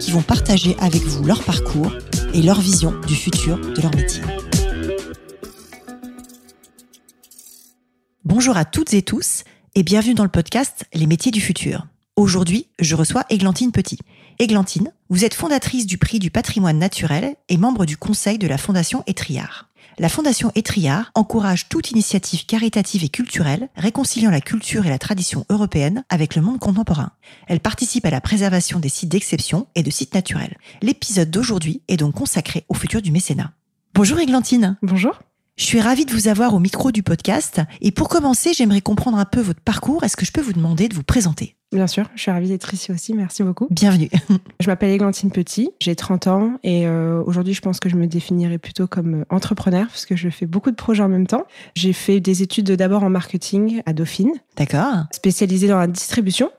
qui vont partager avec vous leur parcours et leur vision du futur de leur métier. Bonjour à toutes et tous et bienvenue dans le podcast Les métiers du futur. Aujourd'hui, je reçois Églantine Petit. Églantine, vous êtes fondatrice du prix du patrimoine naturel et membre du conseil de la Fondation Étriard. La Fondation Étriard encourage toute initiative caritative et culturelle réconciliant la culture et la tradition européenne avec le monde contemporain. Elle participe à la préservation des sites d'exception et de sites naturels. L'épisode d'aujourd'hui est donc consacré au futur du mécénat. Bonjour Églantine. Bonjour. Je suis ravie de vous avoir au micro du podcast. Et pour commencer, j'aimerais comprendre un peu votre parcours. Est-ce que je peux vous demander de vous présenter? Bien sûr, je suis ravie d'être ici aussi. Merci beaucoup. Bienvenue. je m'appelle Églantine Petit, j'ai 30 ans et euh, aujourd'hui, je pense que je me définirais plutôt comme entrepreneur parce que je fais beaucoup de projets en même temps. J'ai fait des études d'abord en marketing à Dauphine. D'accord. Spécialisée dans la distribution.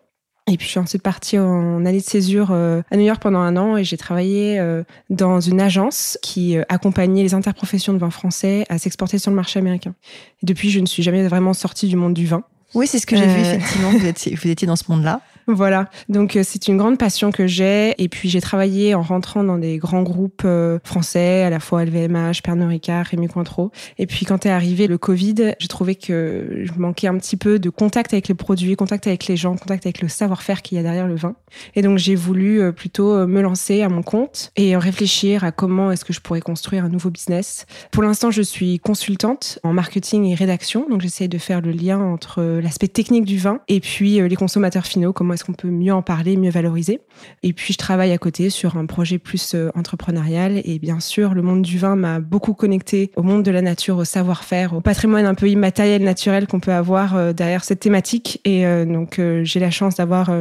Et puis je suis ensuite partie en année de césure euh, à New York pendant un an et j'ai travaillé euh, dans une agence qui euh, accompagnait les interprofessions de vin français à s'exporter sur le marché américain. Et depuis, je ne suis jamais vraiment sortie du monde du vin. Oui, c'est ce que j'ai vu effectivement. Vous étiez, vous étiez dans ce monde-là. Voilà, donc euh, c'est une grande passion que j'ai. Et puis j'ai travaillé en rentrant dans des grands groupes euh, français, à la fois LVMH, Pernod Ricard, Rémi Cointreau. Et puis quand est arrivé le Covid, j'ai trouvé que je manquais un petit peu de contact avec les produits, contact avec les gens, contact avec le savoir-faire qu'il y a derrière le vin. Et donc j'ai voulu euh, plutôt me lancer à mon compte et réfléchir à comment est-ce que je pourrais construire un nouveau business. Pour l'instant, je suis consultante en marketing et rédaction, donc j'essaie de faire le lien entre l'aspect technique du vin et puis les consommateurs finaux, comment est-ce qu'on peut mieux en parler, mieux valoriser. Et puis je travaille à côté sur un projet plus euh, entrepreneurial et bien sûr le monde du vin m'a beaucoup connecté au monde de la nature, au savoir-faire, au patrimoine un peu immatériel, naturel qu'on peut avoir euh, derrière cette thématique. Et euh, donc j'ai la chance d'avoir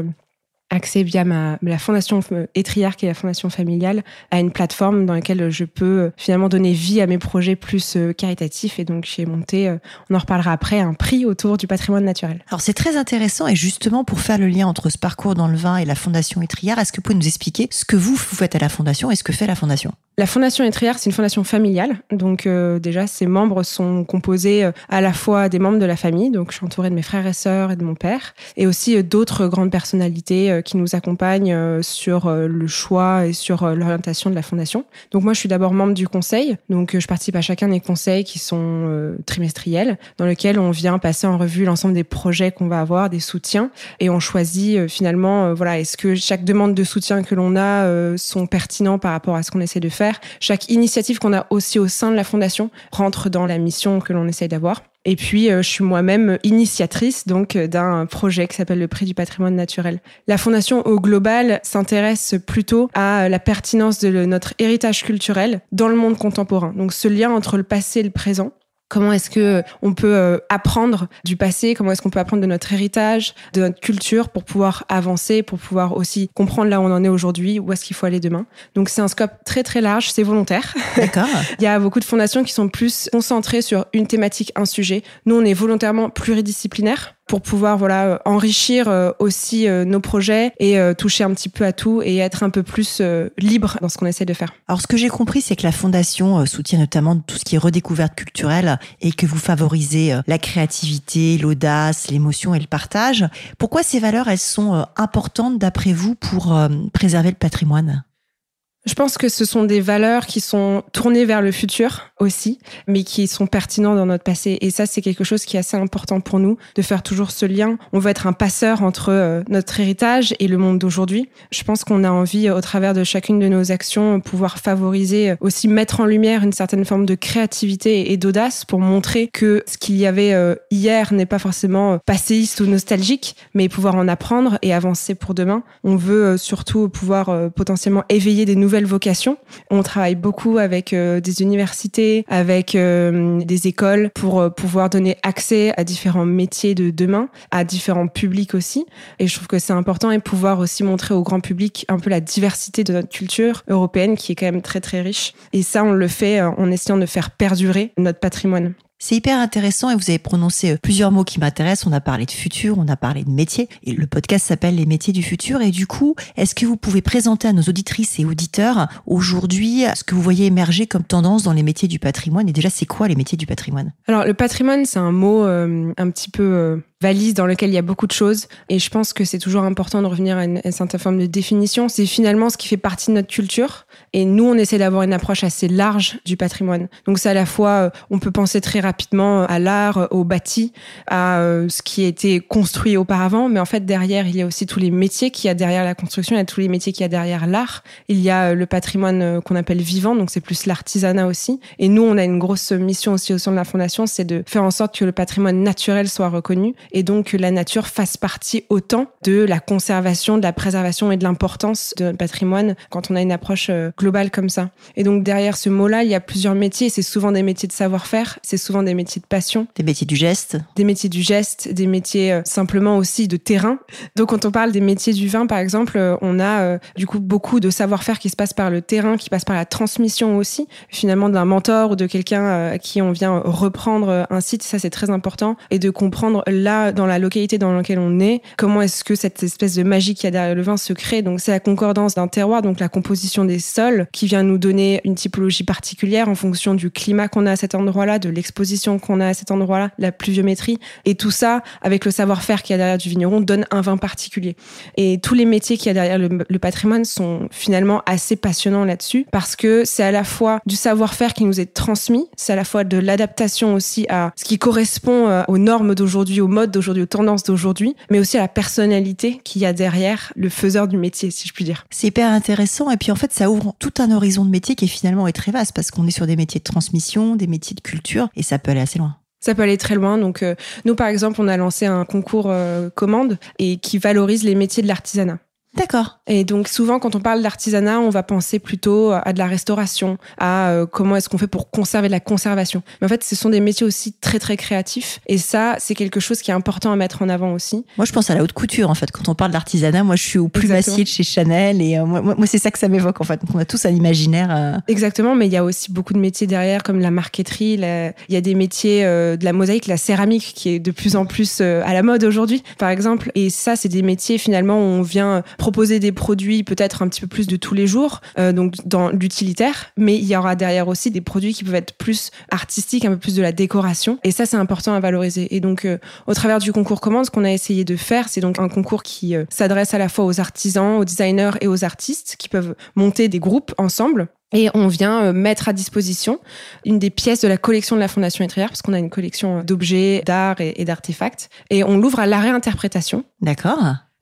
accès via ma, la fondation Étriard, qui est la fondation familiale, à une plateforme dans laquelle je peux euh, finalement donner vie à mes projets plus euh, caritatifs. Et donc, j'ai monté, euh, on en reparlera après, un prix autour du patrimoine naturel. Alors, c'est très intéressant. Et justement, pour faire le lien entre ce parcours dans le vin et la fondation Étriard, est-ce que vous pouvez nous expliquer ce que vous, vous faites à la fondation et ce que fait la fondation? La Fondation Étriard, c'est une fondation familiale. Donc déjà, ses membres sont composés à la fois des membres de la famille. Donc je suis entourée de mes frères et sœurs et de mon père. Et aussi d'autres grandes personnalités qui nous accompagne euh, sur euh, le choix et sur euh, l'orientation de la fondation. Donc moi, je suis d'abord membre du conseil. Donc je participe à chacun des conseils qui sont trimestriels, dans lesquels on vient passer en revue l'ensemble des projets qu'on va avoir, des soutiens, et on choisit finalement, voilà, est-ce que chaque demande de soutien que l'on a sont pertinents par rapport à ce qu'on essaie de faire? Chaque initiative qu'on a aussi au sein de la fondation rentre dans la mission que l'on essaie d'avoir. Et puis, euh, je suis moi-même initiatrice donc euh, d'un projet qui s'appelle le Prix du patrimoine naturel. La fondation au global s'intéresse plutôt à la pertinence de notre héritage culturel dans le monde contemporain. Donc, ce lien entre le passé et le présent Comment est-ce que euh, on peut euh, apprendre du passé? Comment est-ce qu'on peut apprendre de notre héritage, de notre culture pour pouvoir avancer, pour pouvoir aussi comprendre là où on en est aujourd'hui, où est-ce qu'il faut aller demain? Donc c'est un scope très très large, c'est volontaire. D'accord. Il y a beaucoup de fondations qui sont plus concentrées sur une thématique, un sujet. Nous, on est volontairement pluridisciplinaire pour pouvoir voilà euh, enrichir euh, aussi euh, nos projets et toucher un petit peu à tout et être un peu plus libre dans ce qu'on essaie de faire. Alors ce que j'ai compris c'est que la fondation soutient notamment tout ce qui est redécouverte culturelle et que vous favorisez la créativité, l'audace, l'émotion et le partage. Pourquoi ces valeurs elles sont importantes d'après vous pour préserver le patrimoine? Je pense que ce sont des valeurs qui sont tournées vers le futur aussi, mais qui sont pertinentes dans notre passé. Et ça, c'est quelque chose qui est assez important pour nous, de faire toujours ce lien. On veut être un passeur entre euh, notre héritage et le monde d'aujourd'hui. Je pense qu'on a envie, au travers de chacune de nos actions, pouvoir favoriser, euh, aussi mettre en lumière une certaine forme de créativité et d'audace pour montrer que ce qu'il y avait euh, hier n'est pas forcément passéiste ou nostalgique, mais pouvoir en apprendre et avancer pour demain. On veut surtout pouvoir potentiellement éveiller des nouveaux nouvelles vocations. On travaille beaucoup avec des universités, avec des écoles pour pouvoir donner accès à différents métiers de demain, à différents publics aussi. Et je trouve que c'est important et pouvoir aussi montrer au grand public un peu la diversité de notre culture européenne qui est quand même très très riche. Et ça, on le fait en essayant de faire perdurer notre patrimoine. C'est hyper intéressant et vous avez prononcé euh, plusieurs mots qui m'intéressent. On a parlé de futur, on a parlé de métier et le podcast s'appelle Les métiers du futur. Et du coup, est-ce que vous pouvez présenter à nos auditrices et auditeurs aujourd'hui ce que vous voyez émerger comme tendance dans les métiers du patrimoine? Et déjà, c'est quoi les métiers du patrimoine? Alors, le patrimoine, c'est un mot euh, un petit peu euh, valise dans lequel il y a beaucoup de choses. Et je pense que c'est toujours important de revenir à une, certaine forme de définition. C'est finalement ce qui fait partie de notre culture. Et nous, on essaie d'avoir une approche assez large du patrimoine. Donc c'est à la fois, euh, on peut penser très rapidement à l'art, au bâti, à euh, ce qui a été construit auparavant. Mais en fait, derrière, il y a aussi tous les métiers qu'il y a derrière la construction, il y a tous les métiers qu'il y a derrière l'art. Il y a euh, le patrimoine qu'on appelle vivant, donc c'est plus l'artisanat aussi. Et nous, on a une grosse mission aussi au sein de la Fondation, c'est de faire en sorte que le patrimoine naturel soit reconnu et donc que la nature fasse partie autant de la conservation, de la préservation et de l'importance de notre patrimoine quand on a une approche euh, globale comme ça. Et donc derrière ce mot-là, il y a plusieurs métiers. C'est souvent des métiers de savoir-faire, c'est souvent des métiers de passion. Des métiers du geste. Des métiers du geste, des métiers euh, simplement aussi de terrain. Donc quand on parle des métiers du vin, par exemple, euh, on a du coup beaucoup de savoir-faire qui se passe par le terrain, qui passe par la transmission aussi, finalement d'un mentor ou de quelqu'un à qui on vient reprendre un site. Ça, c'est très important. Et de comprendre là dans la localité dans laquelle on est, comment est-ce que cette espèce de magie qu'il y a derrière le vin se crée? Donc c'est la concordance d'un terroir, donc la composition des sols, qui vient nous donner une typologie particulière en fonction du climat qu'on a à cet endroit-là, de l'exposition qu'on a à cet endroit-là, la pluviométrie. Et tout ça, avec le savoir-faire qu'il y a derrière du vigneron, donne un vin particulier. Et tous les métiers qu'il y a derrière le, patrimoine sont finalement assez passionnants là-dessus, parce que c'est à la fois du savoir-faire qui nous est transmis, c'est à la fois de l'adaptation aussi à ce qui correspond euh, aux normes d'aujourd'hui, aux modes d'aujourd'hui, aux tendances d'aujourd'hui, mais aussi à la personnalité qu'il y a derrière le faiseur du métier, si je puis dire. C'est hyper intéressant. Et puis en fait, ça ouvre tout un horizon de métier qui est finalement est très vaste parce qu'on est sur des métiers de transmission, des métiers de culture, et ça peut aller assez loin. Ça peut aller très loin. Donc, euh, nous, par exemple, on a lancé un concours euh, commande et qui valorise les métiers de l'artisanat. D'accord. Et donc souvent quand on parle d'artisanat, on va penser plutôt à de la restauration, à euh, comment est-ce qu'on fait pour conserver de la conservation. Mais en fait, ce sont des métiers aussi très très créatifs et ça, c'est quelque chose qui est important à mettre en avant aussi. Moi, je pense à la haute couture en fait. Quand on parle d'artisanat, moi je suis au plus massier de chez Chanel et euh, moi, moi c'est ça que ça m'évoque en fait. Donc, on a tous un imaginaire. Euh. Exactement, mais il y a aussi beaucoup de métiers derrière comme la marqueterie, il y a des métiers de la mosaïque, la céramique qui est de plus en plus à la mode aujourd'hui par exemple et ça c'est des métiers finalement où on vient proposer des produits peut-être un petit peu plus de tous les jours, euh, donc dans l'utilitaire, mais il y aura derrière aussi des produits qui peuvent être plus artistiques, un peu plus de la décoration. Et ça, c'est important à valoriser. Et donc, euh, au travers du concours commande, ce qu'on a essayé de faire, c'est donc un concours qui euh, s'adresse à la fois aux artisans, aux designers et aux artistes qui peuvent monter des groupes ensemble et on vient mettre à disposition une des pièces de la collection de la Fondation Étrière, parce qu'on a une collection d'objets, d'art et, et d'artefacts. Et on l'ouvre à la réinterprétation. D'accord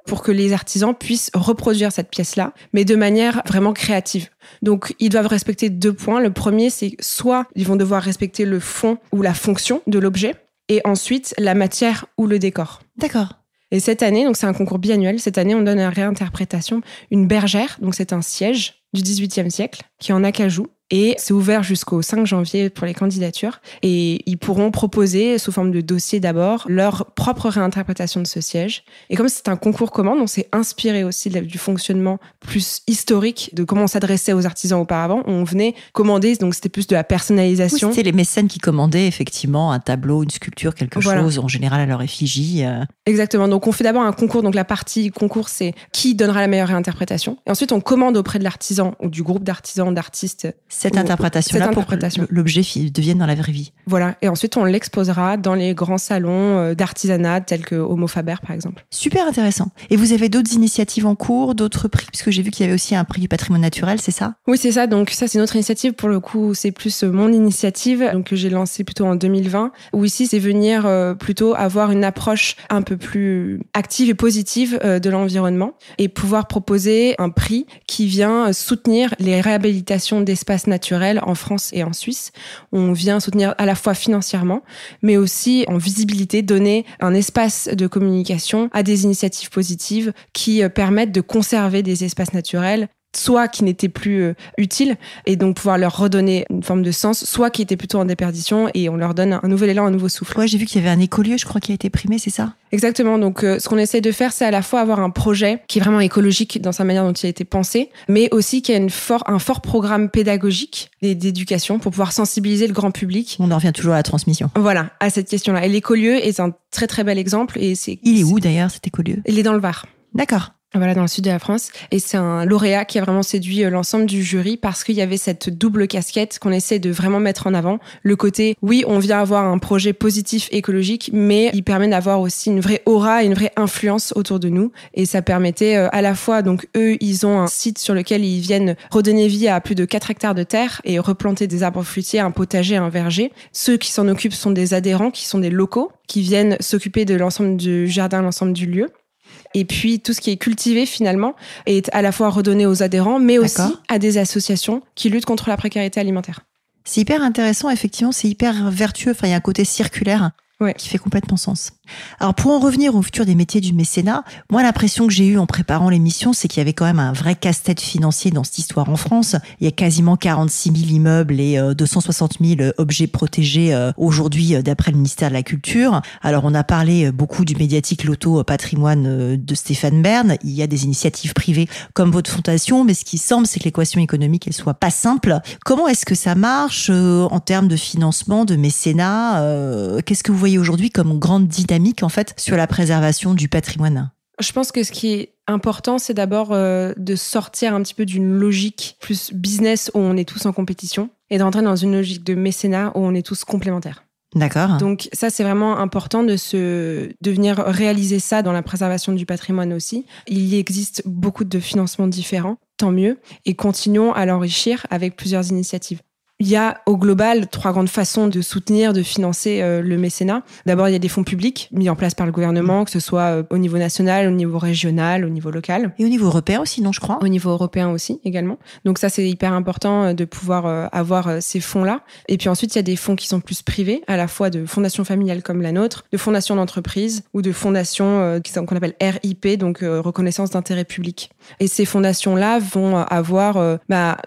pour que les artisans puissent reproduire cette pièce-là, mais de manière vraiment créative. Donc, ils doivent respecter deux points. Le premier, c'est soit ils vont devoir respecter le fond ou la fonction de l'objet, et ensuite la matière ou le décor. D'accord. Et cette année, donc c'est un concours biannuel, cette année on donne à réinterprétation une bergère, donc c'est un siège du XVIIIe siècle qui est en acajou et c'est ouvert jusqu'au 5 janvier pour les candidatures. Et ils pourront proposer, sous forme de dossier d'abord, leur propre réinterprétation de ce siège. Et comme c'est un concours commande, on s'est inspiré aussi du fonctionnement plus historique de comment on s'adressait aux artisans auparavant. On venait commander, donc c'était plus de la personnalisation. c'était les mécènes qui commandaient effectivement un tableau, une sculpture, quelque chose, en général à leur effigie. Euh. Exactement. Donc on fait d'abord un concours. Donc la partie concours, c'est qui donnera la meilleure réinterprétation. Et ensuite, on commande auprès de l'artisan ou du groupe d'artisans, d'artistes cette interprétation-là pour que l'objet devienne dans la vraie vie. Voilà. Et ensuite, on l'exposera dans les grands salons euh, d'artisanat tels que Homo Faber, par exemple. Super intéressant. Et vous avez d'autres initiatives en cours, d'autres prix, puisque j'ai vu qu'il y avait aussi un prix du patrimoine naturel, c'est ça? Oui, c'est ça. Donc ça, c'est notre initiative. Pour le coup, c'est plus euh, mon initiative, donc que j'ai lancée plutôt en 2020. Où ici, c'est venir euh, plutôt avoir une approche un peu plus active et positive de l'environnement et pouvoir proposer un prix qui vient soutenir les réhabilitations d'espaces naturel en France et en Suisse. On vient soutenir à la fois financièrement, mais aussi en visibilité, donner un espace de communication à des initiatives positives qui euh, permettent de conserver des espaces naturels soit qui n'étaient plus euh, utiles et donc pouvoir leur redonner une forme de sens, soit qui étaient plutôt en déperdition et on leur donne un nouvel élan, un nouveau souffle. Ouais, j'ai vu qu'il y avait un écolieu, je crois, qui a été primé, c'est ça? Exactement. Donc, euh, ce qu'on essaie de faire, c'est à la fois avoir un projet qui est vraiment écologique dans sa manière dont il a été pensé, mais aussi qui a une fort, un fort programme pédagogique d'éducation pour pouvoir sensibiliser le grand public. On en revient toujours à la transmission. Voilà, à cette question-là. Et l'écolieu est un très très bel exemple. Et c'est. Il est où d'ailleurs cet écolieu? Il est dans le Var. D'accord. Voilà, dans le sud de la France. Et c'est un lauréat qui a vraiment séduit euh, l'ensemble du jury parce qu'il y avait cette double casquette qu'on essaie de vraiment mettre en avant. Le côté, oui, on vient avoir un projet positif écologique, mais il permet d'avoir aussi une vraie aura et une vraie influence autour de nous. Et ça permettait euh, à la fois, donc eux, ils ont un site sur lequel ils viennent redonner vie à plus de 4 hectares de terre et replanter des arbres fruitiers, un potager, un verger. Ceux qui s'en occupent sont des adhérents, qui sont des locaux, qui viennent s'occuper de l'ensemble du jardin, l'ensemble du lieu. Et puis tout ce qui est cultivé finalement est à la fois redonné aux adhérents, mais aussi à des associations qui luttent contre la précarité alimentaire. C'est hyper intéressant, effectivement, c'est hyper vertueux. Enfin, il y a un côté circulaire qui fait complètement sens. Alors pour en revenir au futur des métiers du mécénat, moi l'impression que j'ai eue en préparant l'émission, c'est qu'il y avait quand même un vrai casse-tête financier dans cette histoire en France. Il y a quasiment 46 000 immeubles et 260 euh, 000 objets protégés euh, aujourd'hui euh, d'après le ministère de la Culture. Alors on a parlé beaucoup du médiatique Loto Patrimoine de Stéphane Bern. Il y a des initiatives privées comme votre fondation, mais ce qui semble, c'est que l'équation économique, elle soit pas simple. Comment est-ce que ça marche en termes de financement, de mécénat Qu'est-ce que vous voyez aujourd'hui comme grande dynamique en fait sur la préservation du patrimoine Je pense que ce qui est important, c'est d'abord euh, de sortir un petit peu d'une logique plus business où on est tous en compétition et d'entrer dans une logique de mécénat où on est tous complémentaires. D'accord. Donc ça, c'est vraiment important de se de venir réaliser ça dans la préservation du patrimoine aussi. Il y existe beaucoup de financements différents, tant mieux, et continuons à l'enrichir avec plusieurs initiatives. Il y a au global trois grandes façons de soutenir, de financer euh, le mécénat. D'abord, il y a des fonds publics mis en place par le gouvernement, que ce soit euh, au niveau national, au niveau régional, au niveau local. Et au niveau européen aussi, non, je crois. Au niveau européen aussi, également. Donc ça, c'est hyper important euh, de pouvoir avoir ces fonds-là. Et puis ensuite, il y a des fonds qui sont plus privés, à la fois de fondations familiales comme la nôtre, de fondations d'entreprise ou de fondations qu'on appelle RIP, donc reconnaissance d'intérêt public. Et ces fondations-là vont avoir bah,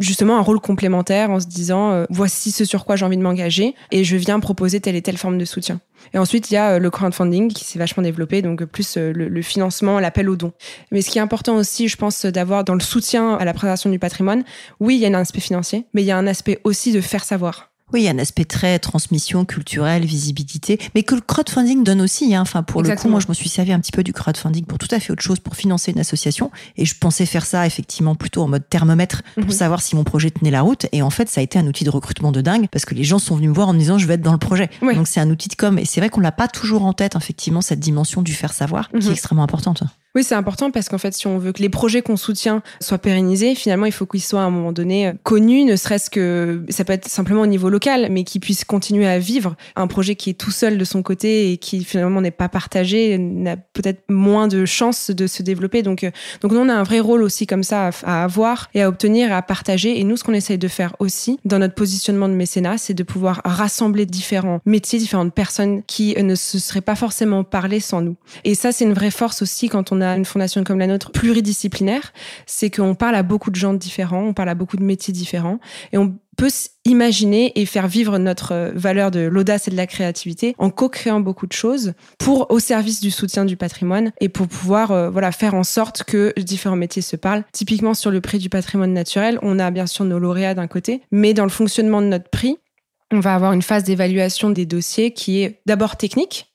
justement un rôle complémentaire en se disant euh, voici ce sur quoi j'ai envie de m'engager et je viens proposer telle et telle forme de soutien. Et ensuite, il y a euh, le crowdfunding qui s'est vachement développé, donc plus euh, le, financement, l'appel aux dons. Mais ce qui est important aussi, je pense, d'avoir dans le soutien à la préservation du patrimoine, oui, il y a un aspect financier, mais il y a un aspect aussi de faire savoir. Oui, il y a un aspect très transmission culturelle, visibilité, mais que le crowdfunding donne aussi. Hein. Enfin, pour le coup, moi, je me suis servi un petit peu du crowdfunding pour tout à fait autre chose, pour financer une association. Et je pensais faire ça effectivement plutôt en mode thermomètre pour mhm. savoir si mon projet tenait la route. Et en fait, ça a été un outil de recrutement de dingue parce que les gens sont venus me voir en me disant je vais être dans le projet. Donc c'est un outil de com. Et c'est vrai qu'on l'a pas toujours en tête, effectivement, cette dimension du faire savoir, qui est mhm. extrêmement importante. Oui, c'est important parce qu'en fait, si on veut que les projets qu'on soutient soient pérennisés, finalement, il faut qu'ils soient à un moment donné euh, connus, ne serait-ce que ça peut être simplement au niveau local, mais qu'ils puissent continuer à vivre. Un projet qui est tout seul de son côté et qui finalement n'est pas partagé n'a peut-être moins de chances de se développer. Donc, euh, donc nous, on a un vrai rôle aussi comme ça à, avoir et à obtenir, à partager. Et nous, ce qu'on essaye de faire aussi dans notre positionnement de mécénat, c'est de pouvoir rassembler différents métiers, différentes personnes qui ne se seraient pas forcément parlé sans nous. Et ça, c'est une vraie force aussi quand on a une fondation comme la nôtre pluridisciplinaire, c'est qu'on parle à beaucoup de gens différents, on parle à beaucoup de métiers différents, et on peut imaginer et faire vivre notre euh, valeur de l'audace et de la créativité en co-créant beaucoup de choses pour au service du soutien du patrimoine et pour pouvoir euh, voilà faire en sorte que différents métiers se parlent. Typiquement sur le prix du patrimoine naturel, on a bien sûr nos lauréats d'un côté, mais dans le fonctionnement de notre prix, on va avoir une phase d'évaluation des dossiers qui est d'abord technique,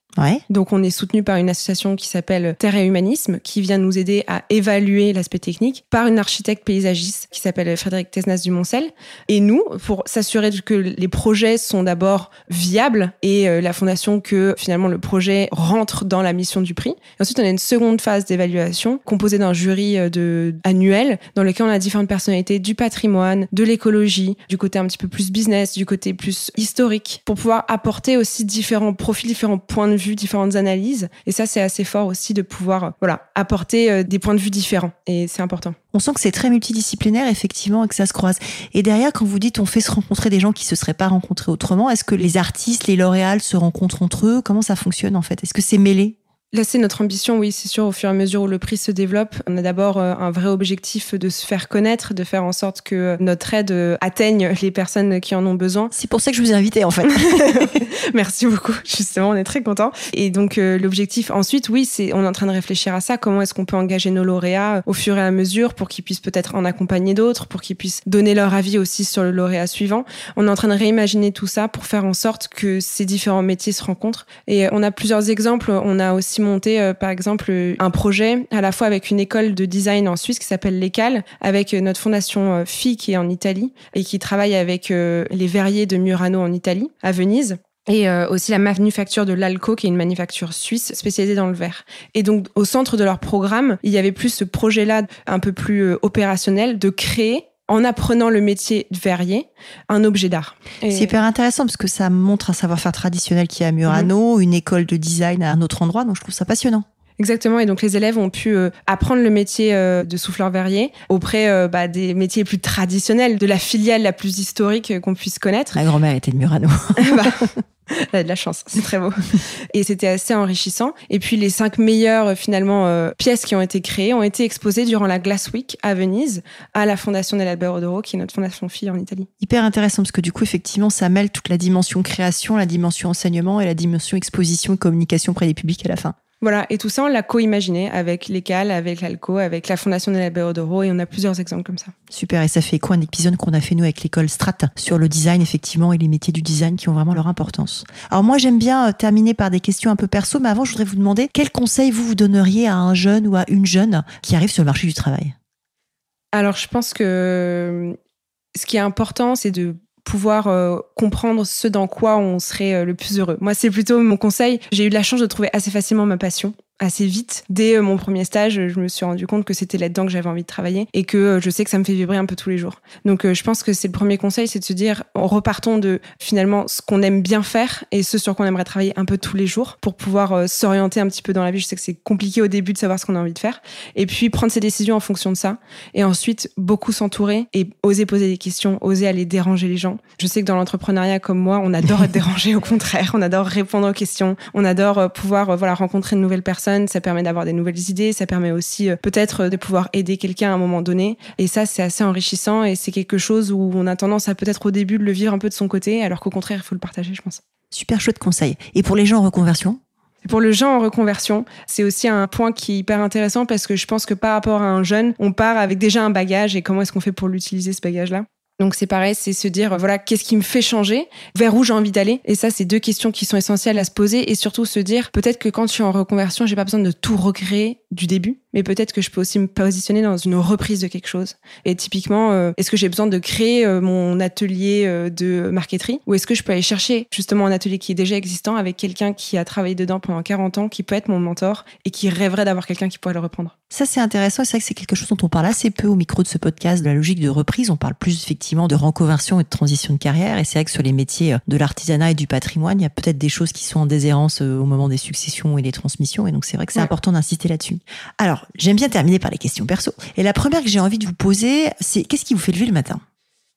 donc on est soutenu par une association qui s'appelle Terre et Humanisme, qui vient nous aider à évaluer l'aspect technique, par une architecte paysagiste qui s'appelle Frédéric Tesnas du Moncel. Et nous, pour s'assurer que les projets sont d'abord viables et euh, la fondation que finalement le projet rentre dans la mission du prix. Ensuite, on a une seconde phase d'évaluation composée d'un jury euh, annuel dans lequel on a différentes personnalités du patrimoine, de l'écologie, du côté un petit peu plus business, du côté plus historique, pour pouvoir apporter aussi différents profils, différents points de différentes analyses. Et ça, c'est assez fort aussi de pouvoir euh, voilà, apporter euh, des points de vue différents. Et c'est important. On sent que c'est très multidisciplinaire, effectivement, et que ça se croise. Et derrière, quand vous dites on fait se rencontrer des gens qui se seraient pas rencontrés autrement, est-ce que les artistes, les lauréats se rencontrent entre eux? Comment ça fonctionne en fait? Est-ce que c'est mêlé? Là, c'est notre ambition, oui, c'est sûr, au fur et à mesure où le prix se développe. On a d'abord euh, un vrai objectif de se faire connaître, de faire en sorte que notre aide euh, atteigne les personnes qui en ont besoin. C'est pour ça que je vous ai invité, en fait. Merci beaucoup, justement, on est très contents. Et donc, euh, l'objectif ensuite, oui, c'est on est en train de réfléchir à ça. Comment est-ce qu'on peut engager nos lauréats au fur et à mesure pour qu'ils puissent peut-être en accompagner d'autres, pour qu'ils puissent donner leur avis aussi sur le lauréat suivant. On est en train de réimaginer tout ça pour faire en sorte que ces différents métiers se rencontrent. Et on a plusieurs exemples. On a aussi monté, euh, par exemple, un projet à la fois avec une école de design en Suisse qui s'appelle l'ECAL, avec euh, notre fondation FI euh, qui est en Italie et qui travaille avec les verriers de Murano en Italie, à Venise et aussi la manufacture de l'Alco, qui est une manufacture suisse spécialisée dans le verre. Et donc, au centre de leur programme, il y avait plus ce projet-là, un peu plus opérationnel, de créer en apprenant le métier de verrier, un objet d'art. C'est hyper intéressant parce que ça montre un savoir-faire traditionnel qui est à Murano, mhm. une école de design à un autre endroit, donc je trouve ça passionnant. Exactement, et donc les élèves ont pu euh, apprendre le métier euh, de souffleur verrier auprès euh, bah, des métiers plus traditionnels, de la filiale la plus historique qu'on puisse connaître. Ma grand-mère était de Murano. bah, Elle a de la chance, c'est très beau. Et c'était assez enrichissant. Et puis les cinq meilleures euh, finalement euh, pièces qui ont été créées ont été exposées durant la Glass Week à Venise à la Fondation dell'Albero d'Oro, qui est notre fondation fille en Italie. Hyper intéressant parce que du coup effectivement ça mêle toute la dimension création, la dimension enseignement et la dimension exposition et communication près des publics à la fin. Voilà, et tout ça, on l'a co-imaginé avec l'ECAL, avec l'ALCO, avec la Fondation de la d'Oro, et on a plusieurs exemples comme ça. Super, et ça fait quoi un épisode qu'on a fait nous avec l'école Strat sur le design, effectivement, et les métiers du design qui ont vraiment leur importance. Alors moi, j'aime bien euh, terminer par des questions un peu perso, mais avant, je voudrais vous demander quel conseil vous vous donneriez à un jeune ou à une jeune qui arrive sur le marché du travail? Alors, je pense que euh, ce qui est important, c'est de pouvoir euh, comprendre ce dans quoi on serait euh, le plus heureux. Moi, c'est plutôt mon conseil. J'ai eu la chance de trouver assez facilement ma passion assez vite. Dès euh, mon premier stage, je me suis rendu compte que c'était là-dedans que j'avais envie de travailler et que euh, je sais que ça me fait vibrer un peu tous les jours. Donc euh, je pense que c'est le premier conseil, c'est de se dire, repartons de finalement ce qu'on aime bien faire et ce sur quoi on aimerait travailler un peu tous les jours pour pouvoir s'orienter un petit peu dans la vie. Je sais que c'est compliqué au début de savoir ce qu'on a envie de faire et puis prendre ses décisions en fonction de ça et ensuite beaucoup s'entourer et oser poser des questions, oser aller déranger les gens. Je sais que dans l'entrepreneuriat comme moi, on adore être dérangé au contraire, on adore répondre aux questions, on adore pouvoir voilà rencontrer de nouvelles personnes ça permet d'avoir des nouvelles idées, ça permet aussi euh, peut-être de pouvoir aider quelqu'un à un moment donné. Et ça, c'est assez enrichissant et c'est quelque chose où on a tendance à peut-être au début de le vivre un peu de son côté, alors qu'au contraire, il faut le partager, je pense. Super chouette conseil. Et pour les gens en reconversion? Pour le gens en reconversion, c'est aussi un point qui est hyper intéressant parce que je pense que par rapport à un jeune, on part avec déjà un bagage et comment est-ce qu'on fait pour l'utiliser ce bagage-là? Donc c'est pareil, c'est se dire voilà qu'est-ce qui me fait changer, vers où j'ai envie d'aller? Et ça, c'est deux questions qui sont essentielles à se poser et surtout se dire peut-être que quand je suis en reconversion, j'ai pas besoin de tout recréer du début, mais peut-être que je peux aussi me positionner dans une reprise de quelque chose. Et typiquement, euh, est-ce que j'ai besoin de créer euh, mon atelier euh, de marqueterie? Ou est-ce que je peux aller chercher justement un atelier qui est déjà existant avec quelqu'un qui a travaillé dedans pendant 40 ans, qui peut être mon mentor et qui rêverait d'avoir quelqu'un qui pourrait le reprendre? Ça, c'est intéressant. C'est vrai que c'est quelque chose dont on parle assez peu au micro de ce podcast, de la logique de reprise. On parle plus effectivement de reconversion et de transition de carrière. Et c'est vrai que sur les métiers de l'artisanat et du patrimoine, il y a peut-être des choses qui sont en déshérence au moment des successions et des transmissions. Et donc, c'est vrai que c'est important d'insister là-dessus. Alors, j'aime bien terminer par les questions perso. Et la première que j'ai envie de vous poser, c'est qu'est-ce qui vous fait lever le matin?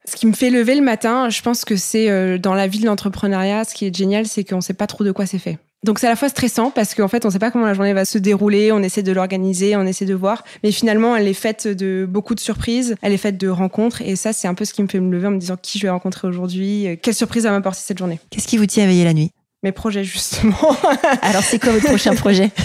Ce qui me fait lever le matin, je pense que c'est euh, dans la vie de l'entrepreneuriat, ce qui est génial, c'est qu'on ne sait pas trop de quoi c'est fait. Donc c'est à la fois stressant parce qu'en fait on ne sait pas comment la journée va se dérouler, on essaie de l'organiser, on essaie de voir, mais finalement elle est faite de beaucoup de surprises, elle est faite de rencontres. Et ça c'est un peu ce qui me fait me lever en me disant qui je vais rencontrer aujourd'hui, euh, quelle surprise va m'apporter cette journée. Qu'est-ce qui vous tient à veiller la nuit? Mes projets justement. Alors c'est quoi votre prochain projet?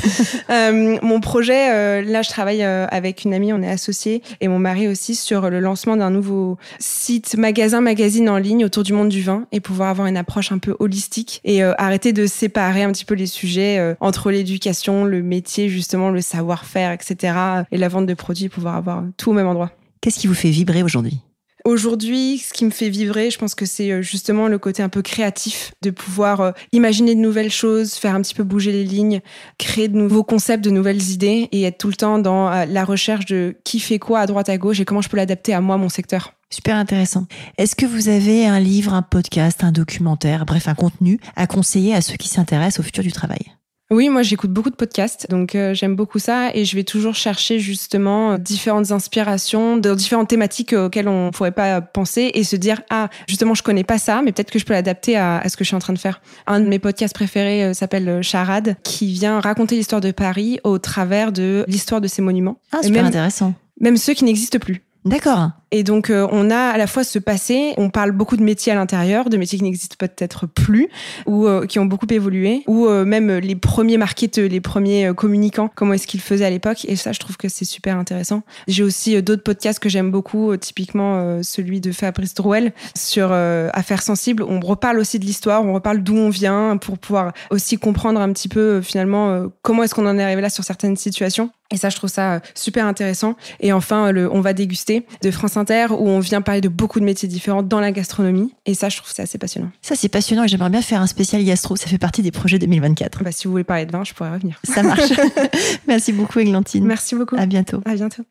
Euh, Mon projet, euh, là je travaille euh, avec une amie, on est associés et mon mari aussi sur le lancement d'un nouveau site magasin magazine en ligne autour du monde du vin et pouvoir avoir une approche un peu holistique et arrêter de séparer un petit peu les sujets entre l'éducation, le métier justement, le savoir-faire, etc. et la vente de produits, pouvoir avoir tout au même endroit. Qu'est-ce qui vous fait vibrer aujourd'hui? Aujourd'hui, ce qui me fait vibrer, je pense que c'est euh, justement le côté un peu créatif, de pouvoir euh, imaginer de nouvelles choses, faire un petit peu bouger les lignes, créer de nouveaux concepts, de nouvelles idées et être tout le temps dans euh, la recherche de qui fait quoi à droite à gauche et comment je peux l'adapter à moi, mon secteur. Super intéressant. Est-ce que vous avez un livre, un podcast, un documentaire, bref, un contenu à conseiller à ceux qui s'intéressent au futur du travail? Oui, moi j'écoute beaucoup de podcasts, donc euh, j'aime beaucoup ça et je vais toujours chercher justement euh, différentes inspirations de différentes thématiques euh, auxquelles on pourrait pas penser et se dire ah justement je connais pas ça, mais peut-être que je peux l'adapter à, à, ce que je suis en train de faire. Un de mes podcasts préférés s'appelle Charade, qui vient raconter l'histoire de Paris au travers de l'histoire de ses monuments. Ah super intéressant. Même ceux qui n'existent plus. D'accord. Et donc, euh, on a à la fois ce passé, on parle beaucoup de métiers à l'intérieur, de métiers qui n'existent peut-être plus, ou euh, qui ont beaucoup évolué, ou euh, même les premiers marketeurs, les premiers communicants, comment est-ce qu'ils faisaient à l'époque. Et ça, je trouve que c'est super intéressant. J'ai aussi d'autres podcasts que j'aime beaucoup, typiquement celui de Fabrice Drouel sur Affaires sensibles. On reparle aussi de l'histoire, on reparle d'où on vient pour pouvoir aussi comprendre un petit peu finalement comment est-ce qu'on en est arrivé là sur certaines situations. Et ça, je trouve ça super intéressant. Et enfin, le On va déguster de France Inter où on vient parler de beaucoup de métiers différents dans la gastronomie. Et ça, je trouve ça assez passionnant. Ça, c'est passionnant et j'aimerais bien faire un spécial gastro. Ça fait partie des projets 2024. Bah, si vous voulez parler de vin, je pourrais revenir. Ça marche. Merci beaucoup, Églantine. Merci beaucoup. À bientôt. À bientôt.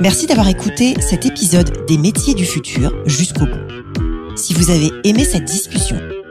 Merci d'avoir écouté cet épisode des métiers du futur jusqu'au bout. Si vous avez aimé cette discussion,